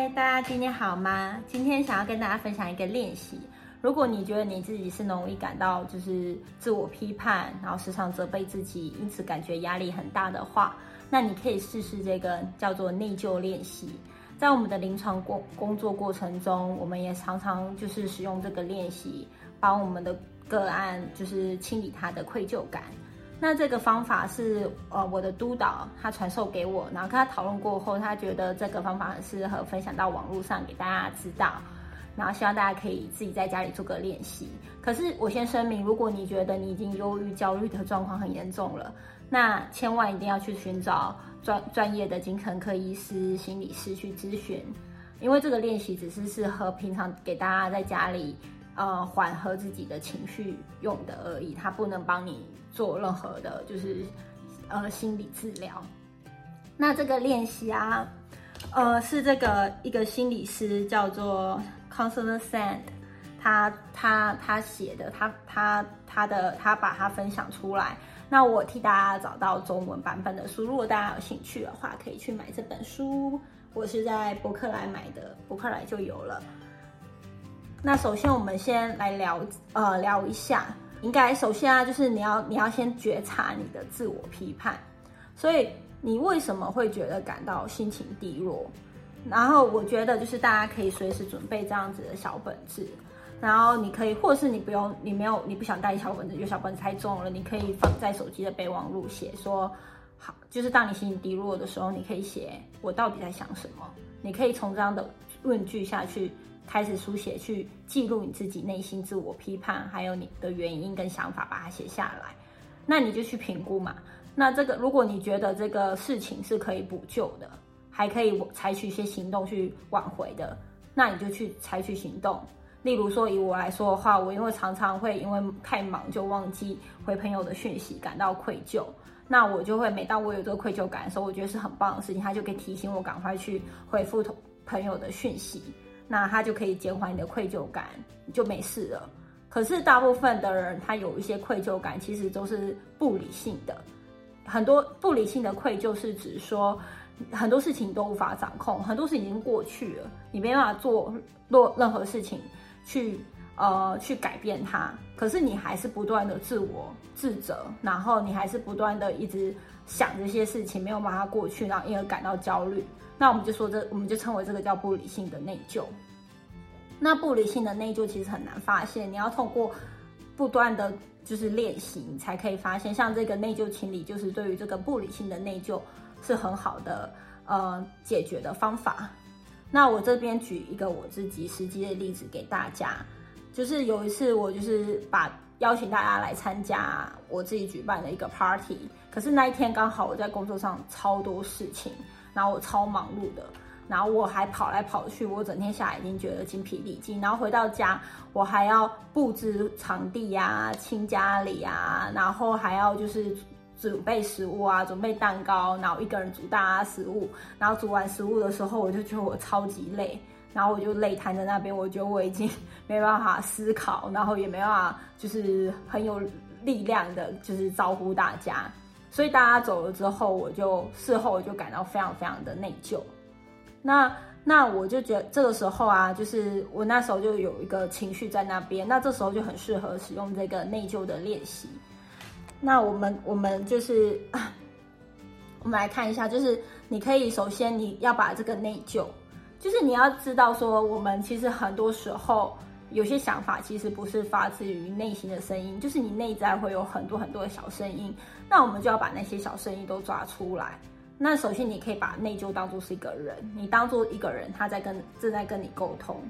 嗨，大家今天好吗？今天想要跟大家分享一个练习。如果你觉得你自己是容易感到就是自我批判，然后时常责备自己，因此感觉压力很大的话，那你可以试试这个叫做内疚练习。在我们的临床工工作过程中，我们也常常就是使用这个练习，帮我们的个案就是清理他的愧疚感。那这个方法是呃我的督导他传授给我，然后跟他讨论过后，他觉得这个方法很适合分享到网络上给大家知道，然后希望大家可以自己在家里做个练习。可是我先声明，如果你觉得你已经忧郁、焦虑的状况很严重了，那千万一定要去寻找专专业的精神科医师、心理师去咨询，因为这个练习只是适合平常给大家在家里。呃，缓和自己的情绪用的而已，它不能帮你做任何的，就是呃心理治疗。那这个练习啊，呃，是这个一个心理师叫做 Constance Sand，他他他写的，他他他的他把它分享出来。那我替大家找到中文版本的书，如果大家有兴趣的话，可以去买这本书。我是在博客来买的，博客来就有了。那首先，我们先来聊，呃，聊一下。应该首先啊，就是你要你要先觉察你的自我批判。所以你为什么会觉得感到心情低落？然后我觉得就是大家可以随时准备这样子的小本子，然后你可以，或是你不用，你没有，你不想带小本子，因为小本子太重了，你可以放在手机的备忘录写说，好，就是当你心情低落的时候，你可以写我到底在想什么。你可以从这样的问句下去。开始书写，去记录你自己内心自我批判，还有你的原因跟想法，把它写下来。那你就去评估嘛。那这个，如果你觉得这个事情是可以补救的，还可以采取一些行动去挽回的，那你就去采取行动。例如说，以我来说的话，我因为常常会因为太忙就忘记回朋友的讯息，感到愧疚。那我就会每当我有这个愧疚感的时候，我觉得是很棒的事情，他就可以提醒我赶快去回复朋友的讯息。那他就可以减缓你的愧疚感，就没事了。可是大部分的人，他有一些愧疚感，其实都是不理性的。很多不理性的愧疚是指说，很多事情都无法掌控，很多事已经过去了，你没办法做做任何事情去呃去改变它。可是你还是不断的自我自责，然后你还是不断的一直想这些事情没有把它过去，然后因而感到焦虑。那我们就说这，我们就称为这个叫不理性的内疚。那不理性的内疚其实很难发现，你要通过不断的就是练习，你才可以发现。像这个内疚清理，就是对于这个不理性的内疚是很好的呃解决的方法。那我这边举一个我自己实际的例子给大家，就是有一次我就是把邀请大家来参加我自己举办的一个 party，可是那一天刚好我在工作上超多事情。然后我超忙碌的，然后我还跑来跑去，我整天下来已经觉得精疲力尽。然后回到家，我还要布置场地呀、清家里啊，然后还要就是准备食物啊、准备蛋糕，然后一个人煮大家食物。然后煮完食物的时候，我就觉得我超级累，然后我就累瘫在那边，我觉得我已经没办法思考，然后也没办法就是很有力量的，就是招呼大家。所以大家走了之后，我就事后我就感到非常非常的内疚。那那我就觉得这个时候啊，就是我那时候就有一个情绪在那边，那这时候就很适合使用这个内疚的练习。那我们我们就是 我们来看一下，就是你可以首先你要把这个内疚，就是你要知道说，我们其实很多时候。有些想法其实不是发自于内心的声音，就是你内在会有很多很多的小声音。那我们就要把那些小声音都抓出来。那首先你可以把内疚当做是一个人，你当做一个人他在跟正在跟你沟通。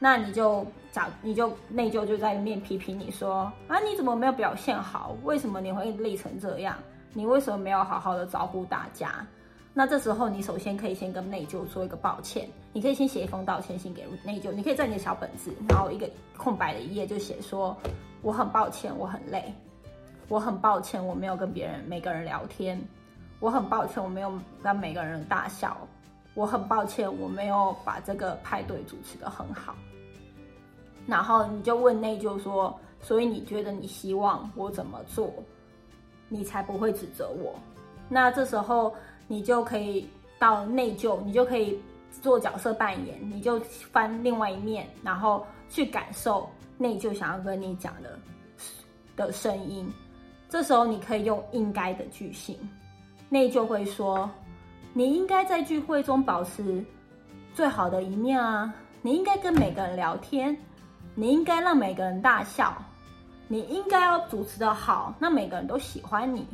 那你就假你就内疚就在面批评你说啊你怎么没有表现好？为什么你会累成这样？你为什么没有好好的招呼大家？那这时候，你首先可以先跟内疚说一个抱歉。你可以先写一封道歉信给内疚。你可以在你的小本子，然后一个空白的一页就写说：“我很抱歉，我很累，我很抱歉，我没有跟别人每个人聊天，我很抱歉，我没有让每个人大笑，我很抱歉，我没有把这个派对主持的很好。”然后你就问内疚说：“所以你觉得你希望我怎么做，你才不会指责我？”那这时候。你就可以到内疚，你就可以做角色扮演，你就翻另外一面，然后去感受内疚想要跟你讲的的声音。这时候你可以用应该的句型，内疚会说：“你应该在聚会中保持最好的一面啊！你应该跟每个人聊天，你应该让每个人大笑，你应该要主持的好，那每个人都喜欢你。”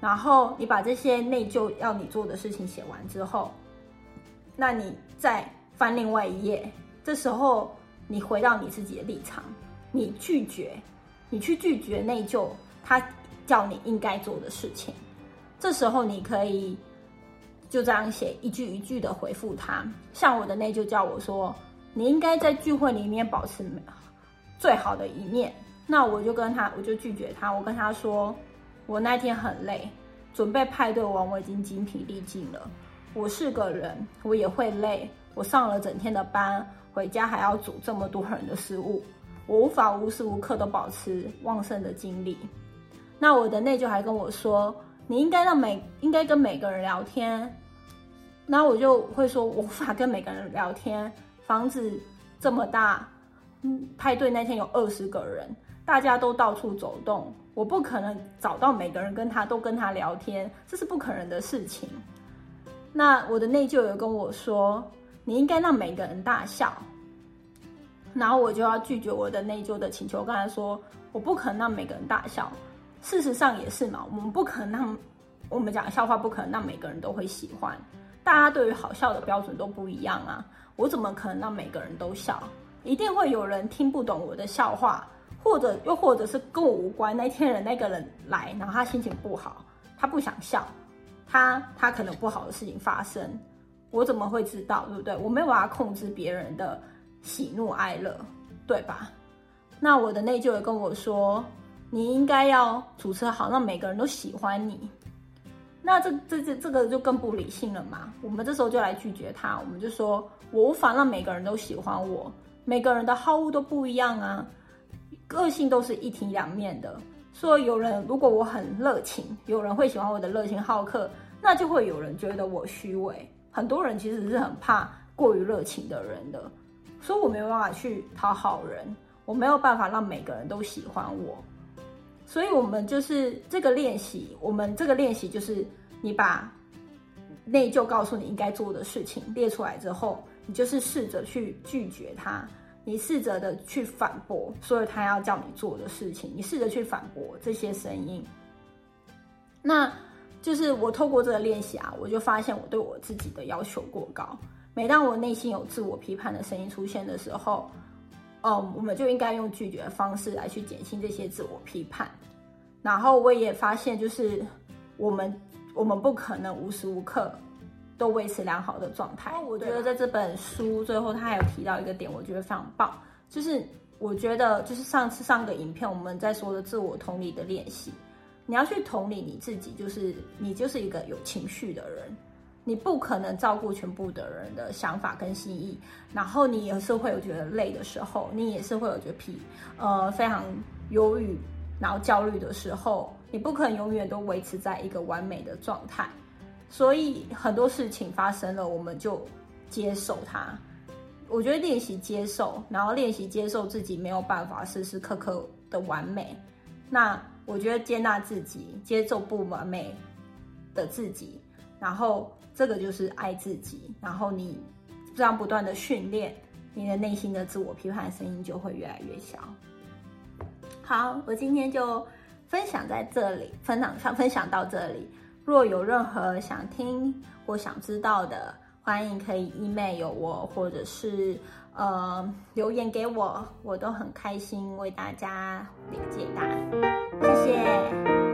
然后你把这些内疚要你做的事情写完之后。那你再翻另外一页，这时候你回到你自己的立场，你拒绝，你去拒绝内疚，他叫你应该做的事情。这时候你可以就这样写一句一句的回复他。像我的内疚叫我说，你应该在聚会里面保持最好的一面。那我就跟他，我就拒绝他，我跟他说，我那天很累，准备派对完我已经精疲力尽了。我是个人，我也会累。我上了整天的班，回家还要煮这么多人的食物，我无法无时无刻都保持旺盛的精力。那我的内疚还跟我说，你应该让每应该跟每个人聊天。那我就会说，我无法跟每个人聊天。房子这么大，嗯，派对那天有二十个人，大家都到处走动，我不可能找到每个人跟他都跟他聊天，这是不可能的事情。那我的内疚有跟我说，你应该让每个人大笑，然后我就要拒绝我的内疚的请求。刚才说我不可能让每个人大笑，事实上也是嘛，我们不可能让我们讲笑话不可能让每个人都会喜欢，大家对于好笑的标准都不一样啊，我怎么可能让每个人都笑？一定会有人听不懂我的笑话，或者又或者是跟我无关。那天人那个人来，然后他心情不好，他不想笑。他他可能不好的事情发生，我怎么会知道，对不对？我没有办法控制别人的喜怒哀乐，对吧？那我的内疚也跟我说，你应该要主持好，让每个人都喜欢你。那这这这这个就更不理性了嘛？我们这时候就来拒绝他，我们就说我无法让每个人都喜欢我，每个人的好恶都不一样啊，个性都是一体两面的。说有人如果我很热情，有人会喜欢我的热情好客，那就会有人觉得我虚伪。很多人其实是很怕过于热情的人的，所以我没有办法去讨好人，我没有办法让每个人都喜欢我。所以，我们就是这个练习，我们这个练习就是你把内疚告诉你应该做的事情列出来之后，你就是试着去拒绝他。你试着的去反驳所有他要叫你做的事情，你试着去反驳这些声音。那就是我透过这个练习啊，我就发现我对我自己的要求过高。每当我内心有自我批判的声音出现的时候，嗯，我们就应该用拒绝的方式来去减轻这些自我批判。然后我也发现，就是我们我们不可能无时无刻。都维持良好的状态。我觉得在这本书最后，他还有提到一个点，我觉得非常棒，就是我觉得就是上次上个影片我们在说的自我同理的练习，你要去同理你自己，就是你就是一个有情绪的人，你不可能照顾全部的人的想法跟心意，然后你也是会有觉得累的时候，你也是会有觉得疲呃非常忧郁，然后焦虑的时候，你不可能永远都维持在一个完美的状态。所以很多事情发生了，我们就接受它。我觉得练习接受，然后练习接受自己没有办法时时刻刻的完美。那我觉得接纳自己，接受不完美的自己，然后这个就是爱自己。然后你这样不断的训练，你的内心的自我批判声音就会越来越小。好，我今天就分享在这里，分享分享到这里。若有任何想听或想知道的，欢迎可以 email 我，或者是呃留言给我，我都很开心为大家解答。谢谢。